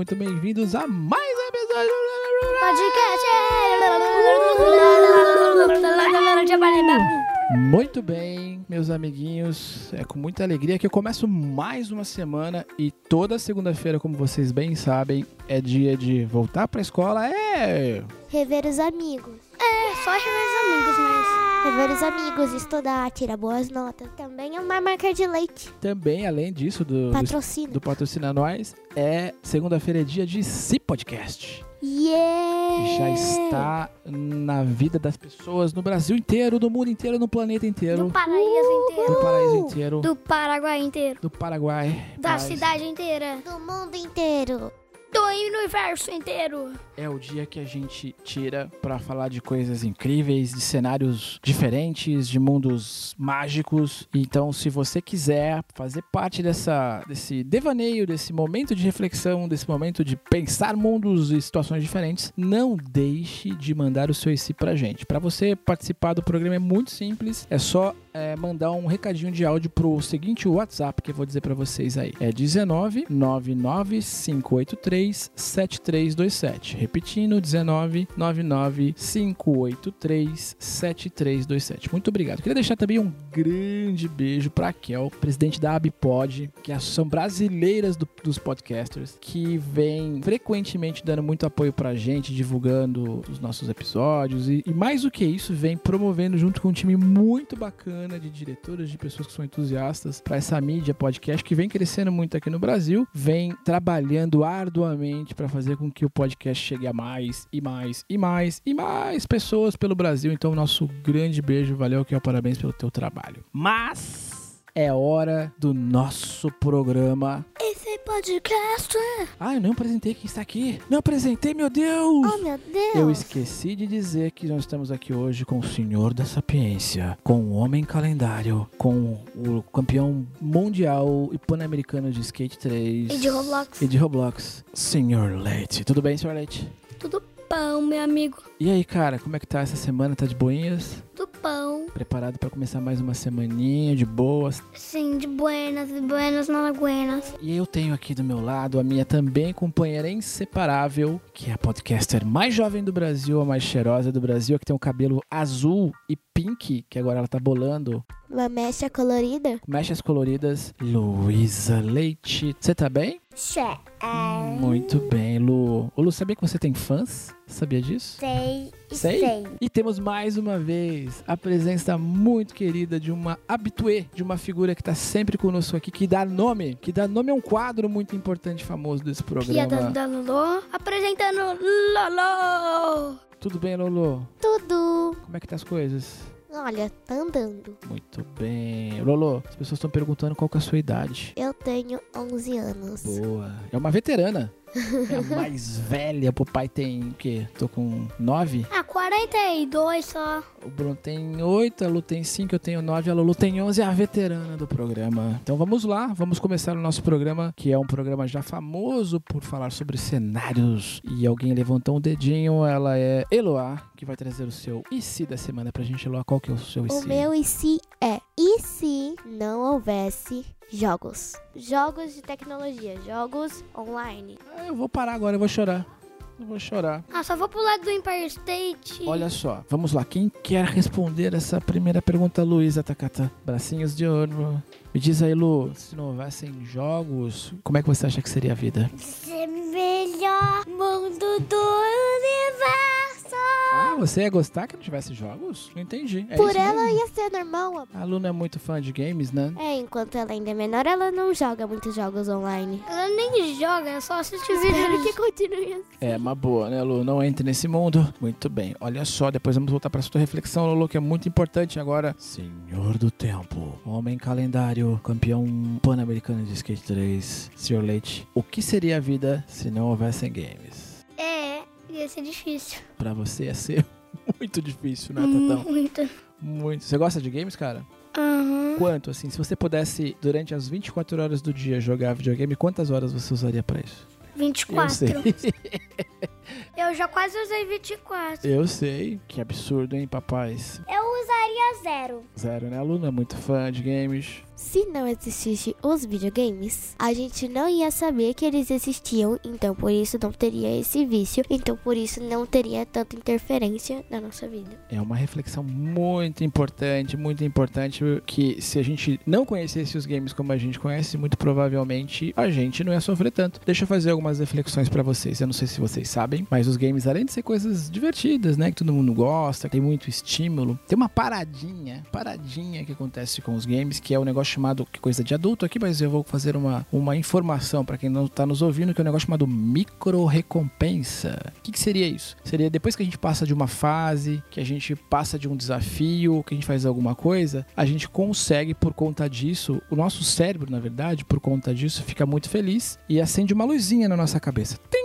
muito bem-vindos a mais um episódio Podcast. Muito bem, meus amiguinhos. É com muita alegria que eu começo mais uma semana e toda segunda-feira, como vocês bem sabem, é dia de voltar pra escola. É. Rever os amigos. É, só rever os amigos, mas. Rever os amigos, estudar, tirar boas notas. Também é uma marca de leite. Também, além disso, do, do, Patrocínio. do Patrocina Nós, é segunda-feira é dia de Si Podcast. Yeah! já está na vida das pessoas no Brasil inteiro, no mundo inteiro, no planeta inteiro, Do paraíso inteiro. no paraíso inteiro, Do Paraguai inteiro. do Paraguai. Da Mas cidade inteira. Do mundo inteiro. Do universo inteiro. É o dia que a gente tira para falar de coisas incríveis, de cenários diferentes, de mundos mágicos. Então, se você quiser fazer parte dessa, desse devaneio, desse momento de reflexão, desse momento de pensar mundos e situações diferentes, não deixe de mandar o seu IC pra gente. Para você participar do programa é muito simples, é só é, mandar um recadinho de áudio pro seguinte WhatsApp que eu vou dizer para vocês aí. É 19 99 583 7327. Repetindo, 19 99 583 7327. Muito obrigado. Queria deixar também um grande beijo pra Kel, presidente da Abipod, que é Associação Brasileiras do- dos Podcasters, que vem frequentemente dando muito apoio pra gente, divulgando os nossos episódios e, e mais do que isso, vem promovendo junto com um time muito bacana de diretoras, de pessoas que são entusiastas para essa mídia podcast que vem crescendo muito aqui no Brasil, vem trabalhando arduamente para fazer com que o podcast chegue a mais e mais e mais e mais pessoas pelo Brasil. Então, nosso grande beijo, valeu, que parabéns pelo teu trabalho. Mas é hora do nosso programa. Podcast. Ah, eu não apresentei quem está aqui. Não apresentei, meu Deus! Oh, meu Deus. Eu esqueci de dizer que nós estamos aqui hoje com o Senhor da Sapiência, com o Homem Calendário, com o campeão mundial e pan-americano de Skate 3 E de Roblox. e de Roblox, Senhor Leite. Tudo bem, Senhor Leite? Tudo pão, meu amigo. E aí, cara, como é que tá essa semana? Tá de boinhas? Preparado para começar mais uma semaninha de boas? Sim, de buenas, de buenas, não buenas. E eu tenho aqui do meu lado a minha também companheira inseparável, que é a podcaster mais jovem do Brasil, a mais cheirosa do Brasil, que tem o cabelo azul e pink, que agora ela tá bolando, Uma mecha colorida? mechas coloridas, Luísa Leite. Você tá bem? Sé. Muito bem, Lu. Ô, Lu, sabia que você tem fãs? Sabia disso? Sei. Sei. E temos mais uma vez a presença muito querida de uma habituê, de uma figura que tá sempre conosco aqui, que dá nome, que dá nome a um quadro muito importante e famoso desse Piada programa. da Lolo. Apresentando Lolo. Tudo bem, Lolo? Tudo. Como é que tá as coisas? Olha, tá andando. Muito bem. Lolo, as pessoas estão perguntando qual que é a sua idade. Eu tenho 11 anos. Boa. É uma veterana. É a mais velha. O pai tem o quê? Tô com 9? Ah, 42 só. O Bruno tem 8, a Lu tem 5, eu tenho 9, a Lulu tem 11, é a veterana do programa. Então vamos lá, vamos começar o nosso programa, que é um programa já famoso por falar sobre cenários. E alguém levantou um dedinho, ela é Eloá, que vai trazer o seu se da semana pra gente. Eloá, qual que é o seu e O meu se é e se não houvesse jogos? Jogos de tecnologia, jogos online. Ah, eu vou parar agora, eu vou chorar. Eu vou chorar. Ah, só vou pro lado do Empire State. Olha só, vamos lá. Quem quer responder essa primeira pergunta, Luísa Takata? Bracinhos de ouro. Me diz aí, Lu, se não houvessem jogos, como é que você acha que seria a vida? Ser melhor mundo do você ia gostar que não tivesse jogos? Não entendi. É Por ela mesmo? ia ser normal. A Lu não é muito fã de games, né? É, enquanto ela ainda é menor, ela não joga muitos jogos online. Ela nem joga, é só assiste Espero vídeo. que continue assim. É uma boa, né, Lu? Não entre nesse mundo. Muito bem. Olha só, depois vamos voltar para sua reflexão, Lulu, que é muito importante agora. Senhor do Tempo, Homem Calendário, campeão pan-americano de Skate 3, Sr. Leite. O que seria a vida se não houvessem games? Ia ser difícil. Pra você ia ser muito difícil, né, Tatão? Muito. Muito. Você gosta de games, cara? Aham. Quanto, assim, se você pudesse, durante as 24 horas do dia, jogar videogame, quantas horas você usaria pra isso? Eu 24. sei. Eu já quase usei 24. Eu sei. Que absurdo, hein, papais? Eu usaria zero. Zero, né? A Luna é muito fã de games. Se não existisse os videogames, a gente não ia saber que eles existiam, então por isso não teria esse vício, então por isso não teria tanta interferência na nossa vida. É uma reflexão muito importante, muito importante, que se a gente não conhecesse os games como a gente conhece, muito provavelmente a gente não ia sofrer tanto. Deixa eu fazer algumas reflexões pra vocês. Eu não sei se vocês sabem, mas os games, além de ser coisas divertidas, né, que todo mundo gosta, tem muito estímulo, tem uma paradinha, paradinha que acontece com os games, que é o negócio chamado, que coisa de adulto aqui, mas eu vou fazer uma, uma informação pra quem não tá nos ouvindo, que é um negócio chamado micro recompensa. O que, que seria isso? Seria depois que a gente passa de uma fase, que a gente passa de um desafio, que a gente faz alguma coisa, a gente consegue, por conta disso, o nosso cérebro, na verdade, por conta disso, fica muito feliz e acende uma luzinha na nossa cabeça. Tim!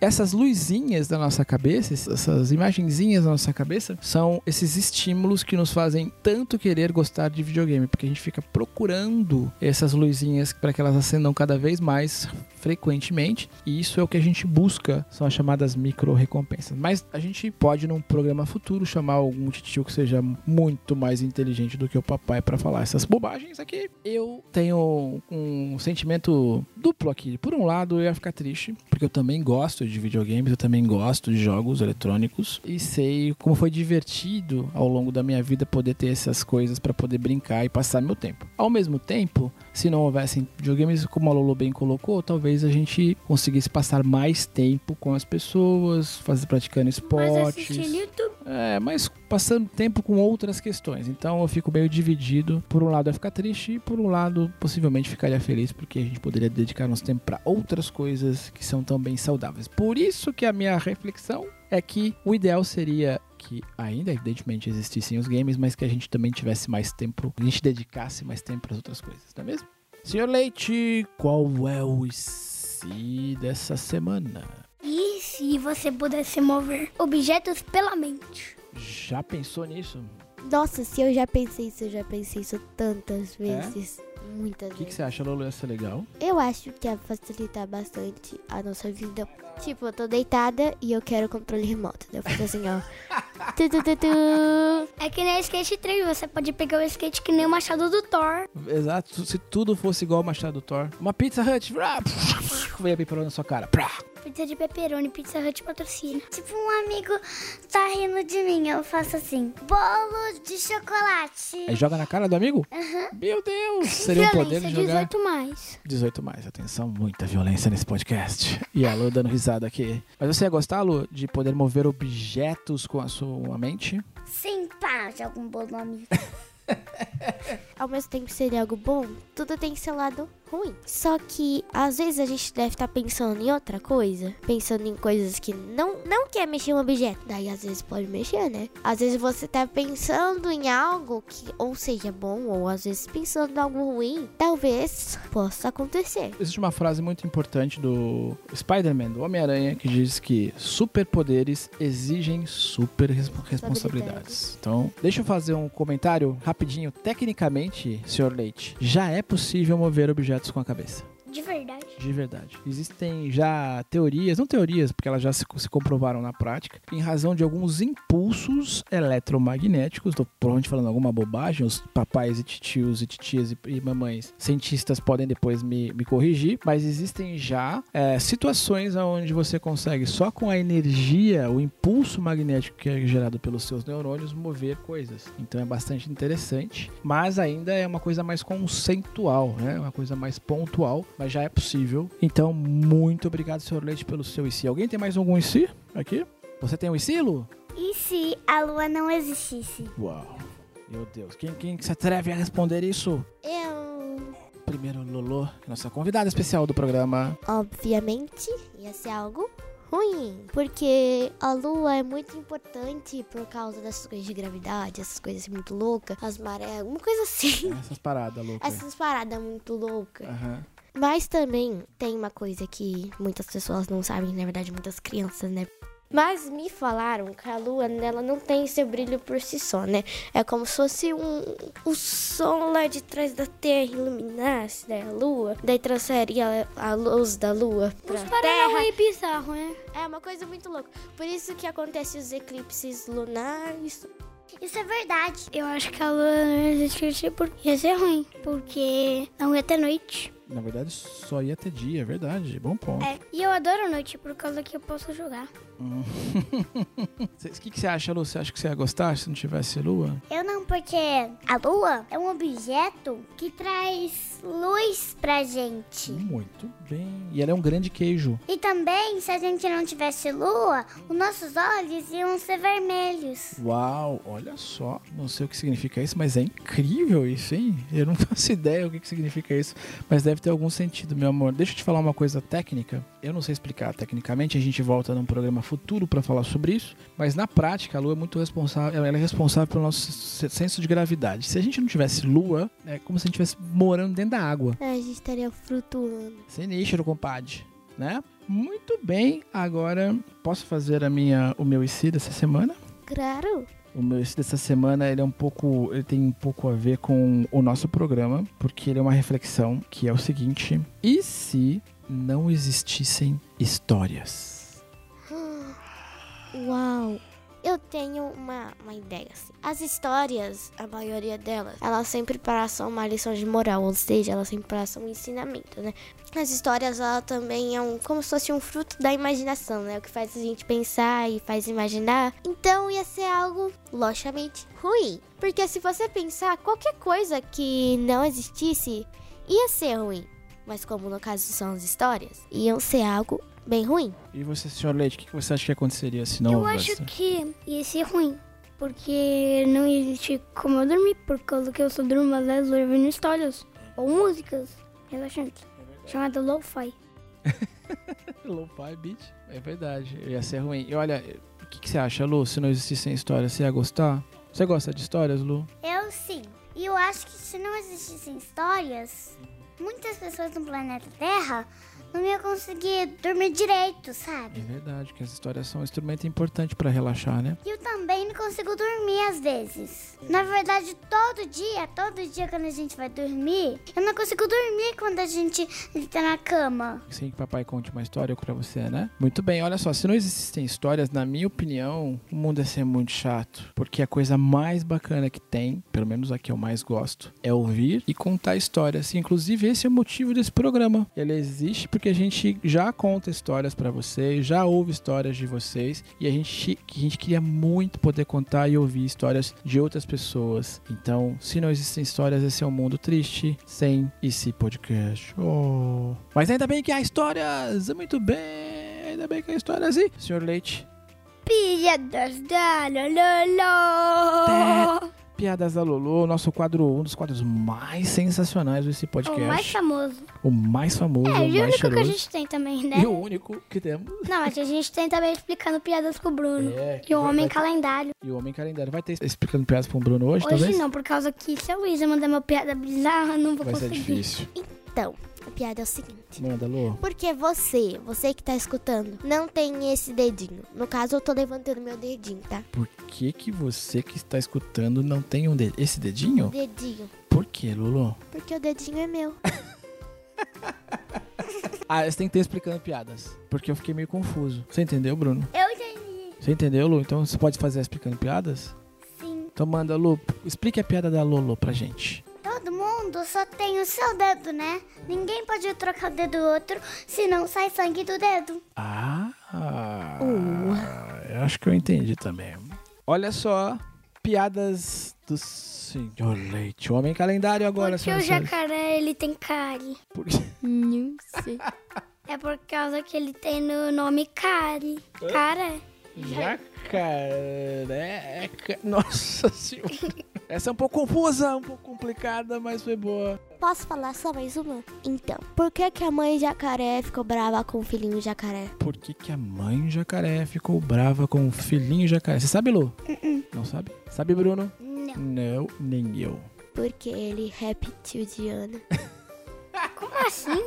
Essas luzinhas da nossa cabeça, essas imagenzinhas da nossa cabeça, são esses estímulos que nos fazem tanto querer gostar de videogame, porque a gente fica procurando essas luzinhas para que elas acendam cada vez mais frequentemente, e isso é o que a gente busca, são as chamadas micro recompensas. Mas a gente pode num programa futuro chamar algum tio que seja muito mais inteligente do que o papai para falar essas bobagens aqui. Eu tenho um sentimento duplo aqui. Por um lado, eu ia ficar triste, porque eu também gosto de videogames, eu também gosto de jogos eletrônicos e sei como foi divertido ao longo da minha vida poder ter essas coisas para poder brincar e passar meu tempo. Ao mesmo tempo, se não houvessem videogames, como a Lolo bem colocou, talvez a gente conseguisse passar mais tempo com as pessoas, fazer praticando Mas esportes. assistindo YouTube. É, mas passando tempo com outras questões. Então eu fico meio dividido. Por um lado eu ficar triste e por um lado possivelmente ficaria feliz porque a gente poderia dedicar nosso tempo para outras coisas que são também saudáveis. Por isso que a minha reflexão é que o ideal seria que ainda evidentemente existissem os games, mas que a gente também tivesse mais tempo, a gente dedicasse mais tempo para outras coisas, não é mesmo? Senhor Leite, qual é o IC dessa semana? E se você pudesse mover objetos pela mente? Já pensou nisso? Nossa, se eu já pensei isso, eu já pensei isso tantas vezes. Muitas O que, vezes. você acha, Lolo? Ia ser legal? Eu acho que ia facilitar bastante a nossa vida. Tipo, eu tô deitada e eu quero controle remoto. Daí Eu faço assim, ó. Tu, tu, tu, tu. É que nem skate 3, você pode pegar o skate que nem o machado do Thor. Exato, se tudo fosse igual o Machado do Thor. Uma Pizza Hut, veio a pipoca na sua cara. Prá. Pizza de pepperoni, Pizza Hut patrocina. Tipo, um amigo tá rindo de mim, eu faço assim: bolo de chocolate. Aí joga na cara do amigo? Meu Deus! Seria o poder de jogar 18 mais. 18 mais. Atenção, muita violência nesse podcast. E a Lu dando risada aqui. Mas você ia gostar, Lu, de poder mover objetos com a sua mente? Sim, pá, joga um bolo no amigo. Ao mesmo tempo seria algo bom, tudo tem seu lado ruim. Só que às vezes a gente deve estar pensando em outra coisa, pensando em coisas que não não quer mexer um objeto. Daí às vezes pode mexer, né? Às vezes você tá pensando em algo que ou seja bom ou às vezes pensando em algo ruim, talvez possa acontecer. Existe uma frase muito importante do Spider-Man, do Homem-Aranha, que diz que superpoderes exigem super res- responsabilidades. Então, deixa eu fazer um comentário rapidinho. Tecnicamente, Sr. Leite, já é possível mover objetos com a cabeça. De verdade. De verdade. Existem já teorias, não teorias, porque elas já se, se comprovaram na prática, em razão de alguns impulsos eletromagnéticos, tô provavelmente falando alguma bobagem, os papais e titios e titias e, e mamães cientistas podem depois me, me corrigir, mas existem já é, situações onde você consegue só com a energia, o impulso magnético que é gerado pelos seus neurônios, mover coisas. Então é bastante interessante, mas ainda é uma coisa mais conceitual, né? Uma coisa mais pontual, mas já é possível. Então, muito obrigado, senhor Leite, pelo seu IC. Alguém tem mais algum IC aqui? Você tem um IC, Lu? E se a lua não existisse? Uau. Meu Deus. Quem, quem se atreve a responder isso? Eu, Primeiro, Lolo, nossa convidada especial do programa. obviamente, ia ser algo ruim, porque a lua é muito importante por causa dessas coisas de gravidade, essas coisas assim muito loucas, as marés, alguma coisa assim. Essas paradas loucas. Essas paradas muito loucas. Aham. Mas também tem uma coisa que muitas pessoas não sabem, na verdade muitas crianças, né? Mas me falaram que a lua ela não tem esse brilho por si só, né? É como se fosse um o sol lá de trás da Terra iluminasse né, a lua, daí transferiria a luz da lua pra Parece Terra. meio bizarro, né? É uma coisa muito louca. Por isso que acontece os eclipses lunares. Isso é verdade. Eu acho que a lua não existisse porque ia ser ruim. Porque não ia ter noite. Na verdade, só ia ter dia, é verdade. Bom ponto. É, e eu adoro noite por causa que eu posso jogar. O que, que você acha, Lu? Você acha que você ia gostar se não tivesse lua? Eu não, porque a lua é um objeto que traz luz pra gente. Muito bem. E ela é um grande queijo. E também, se a gente não tivesse lua, os nossos olhos iam ser vermelhos. Uau, olha só. Não sei o que significa isso, mas é incrível isso, hein? Eu não faço ideia o que, que significa isso, mas deve ter algum sentido, meu amor. Deixa eu te falar uma coisa técnica. Eu não sei explicar tecnicamente, a gente volta num programa futuro para falar sobre isso, mas na prática a Lua é muito responsável, ela é responsável pelo nosso se- senso de gravidade. Se a gente não tivesse Lua, é como se a gente estivesse morando dentro da água. A gente estaria flutuando. Sinistro, compadre, né? Muito bem, agora posso fazer a minha, o meu IC dessa semana? Claro. O meu IC dessa semana ele é um pouco, ele tem um pouco a ver com o nosso programa, porque ele é uma reflexão que é o seguinte: e se não existissem histórias? Uau! Eu tenho uma, uma ideia assim. As histórias, a maioria delas, elas sempre passam uma lição de moral, ou seja, elas sempre passam um ensinamento, né? As histórias, ela também é um, como se fosse um fruto da imaginação, né? O que faz a gente pensar e faz imaginar. Então ia ser algo, logicamente, ruim. Porque se você pensar, qualquer coisa que não existisse ia ser ruim. Mas como no caso são as histórias, iam ser algo bem ruim. E você, senhor Leite, o que você acha que aconteceria se não eu houvesse? acho que ia ser ruim. Porque não existe como eu dormir. Por causa que eu só durmo às vezes ouvindo histórias. Ou músicas relaxantes. Chamada lo-fi. Lo-fi beat. É verdade, ia ser ruim. E olha, o que, que você acha, Lu? Se não existissem histórias, você ia gostar? Você gosta de histórias, Lu? Eu sim. E eu acho que se não existissem histórias, muitas pessoas no planeta Terra não iam conseguir dormir direito, É sabe? verdade, que as histórias são um instrumento importante pra relaxar, né? E eu também não consigo dormir às vezes. Na verdade, todo dia, todo dia quando a gente vai dormir, eu não consigo dormir quando a gente tá na cama. Sem que papai conte uma história pra você, né? Muito bem, olha só, se não existissem histórias, na minha opinião, o mundo ia ser muito chato. Porque a coisa mais bacana que tem, pelo menos a que eu mais gosto, é ouvir e contar histórias. Inclusive, esse é o motivo desse programa. Ele existe porque a gente já conta histórias pra vocês, já ouve histórias de vocês. E a gente, a gente queria muito poder contar e ouvir histórias de outras pessoas. Então, se não existem histórias, esse é um mundo triste sem esse podcast. Oh. Mas ainda bem que há histórias! Muito bem! Ainda bem que há histórias e... Senhor Leite, Piadas da Lolô. Piadas da Lolo, nosso quadro, um dos quadros mais sensacionais desse O podcast. mais famoso. O mais famoso, É, o e o mais único que a cheiroso. gente tem também, né? E o único que temos. Não, mas a gente tem também explicando piadas com o Bruno. É, E o vai- Homem vai- Calendário. E o Homem Calendário. Vai ter explicando piadas com o Bruno hoje, Hoje talvez? não, por causa que se a Luísa mandar uma piada bizarra, não vou Vai ser conseguir. difícil. Então, a piada é o seguinte. Manda, Lô. Porque você, você que tá escutando, não tem esse dedinho. No caso, eu tô levantando meu dedinho, tá? Por que que você que está escutando não tem um de... esse dedinho? Dedinho. Por que, Lulu? Porque o dedinho é meu. Ah, você tem que ter explicando piadas. Porque eu fiquei meio confuso. Você entendeu, Bruno? Eu entendi. Você entendeu, Lu? Então você pode fazer explicando piadas? Sim. Então manda, Lu, explique a piada da Lolo pra gente. Mundo só tem o seu dedo, né? Ninguém pode trocar o dedo do outro, senão sai sangue do dedo. Ah, eu acho que eu entendi também. Olha só, piadas do Senhor Leite. O Homem Calendário agora, Porque o senhoras e senhores. jacaré, ele tem cárie. Por- Não sei. É por causa que ele tem no nome cárie. Caré. Jacareca. Nossa senhora. Essa é um pouco confusa, um pouco complicada, mas foi boa. Posso falar só mais uma? Então, por que, que a mãe jacaré ficou brava com o filhinho jacaré? Por que, que a mãe jacaré ficou brava com o filhinho jacaré? Você sabe, Lu? Não sabe? Sabe, Bruno? Não. Não, nem eu. Porque ele repetiu de ano. Como assim?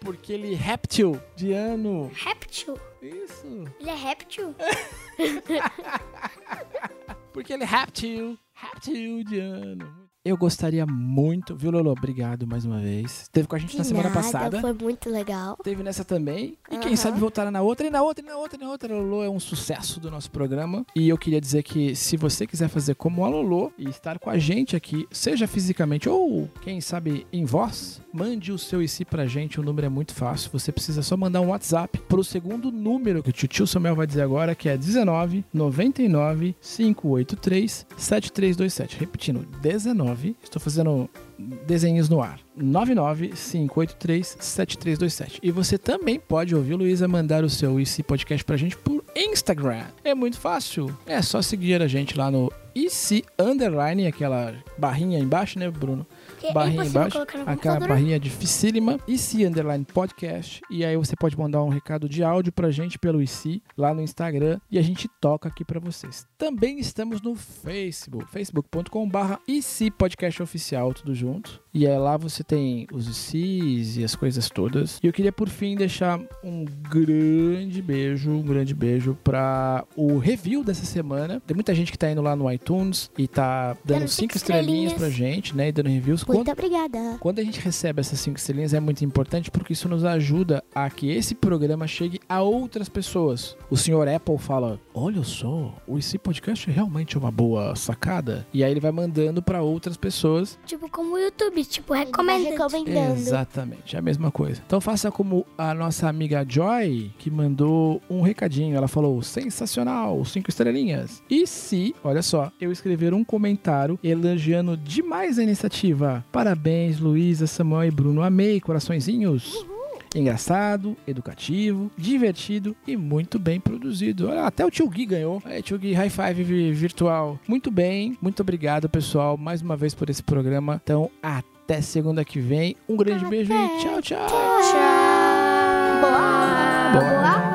Porque ele é réptil de ano. Réptil? Isso. Ele é réptil? Porque ele é réptil. Réptil de ano. Eu gostaria muito, viu, Lolo? Obrigado mais uma vez. Esteve com a gente De na semana nada, passada. Foi muito legal. Teve nessa também. E quem Aham. sabe voltar na outra, e na outra, e na outra, e na outra. A Lolo é um sucesso do nosso programa. E eu queria dizer que se você quiser fazer como a Lolo e estar com a gente aqui, seja fisicamente ou, quem sabe, em voz, mande o seu IC pra gente. O número é muito fácil. Você precisa só mandar um WhatsApp pro segundo número que o tio Samuel vai dizer agora, que é 19 99 583 7327. Repetindo, 19. Estou fazendo desenhos no ar. 995837327. E você também pode ouvir, Luísa, mandar o seu IC Podcast pra gente por Instagram. É muito fácil. É só seguir a gente lá no IC Underline, aquela barrinha embaixo, né, Bruno? Que Barrinha é embaixo. Aquela barrinha dificílima. IC Underline Podcast. E aí você pode mandar um recado de áudio pra gente pelo IC lá no Instagram. E a gente toca aqui pra vocês. Também estamos no Facebook. Facebook.com.br IC Podcast Oficial, tudo junto. E é lá você tem os ICs e as coisas todas. E eu queria por fim deixar um grande beijo, um grande beijo pra o review dessa semana. Tem muita gente que tá indo lá no iTunes e tá dando Dando cinco cinco estrelinhas estrelinhas. pra gente, né? E dando reviews. Muito obrigada. Quando a gente recebe essas cinco estrelinhas é muito importante porque isso nos ajuda a que esse programa chegue a outras pessoas. O senhor Apple fala: Olha só, esse podcast é realmente uma boa sacada. E aí ele vai mandando pra outras pessoas. Tipo, como o YouTube, tipo, Ele vai recomenda. recomendando. Exatamente, é a mesma coisa. Então faça como a nossa amiga Joy, que mandou um recadinho. Ela falou: sensacional, cinco estrelinhas. E se, olha só, eu escrever um comentário elogiando demais a iniciativa. Parabéns, Luísa, Samuel e Bruno. Amei, coraçõezinhos. Engraçado, educativo, divertido e muito bem produzido. Olha, até o Tio Gui ganhou. É, Tio Gui, high five vi- virtual. Muito bem, muito obrigado, pessoal, mais uma vez por esse programa. Então, até segunda que vem. Um grande beijo e tchau, tchau. Tchau. Boa! Boa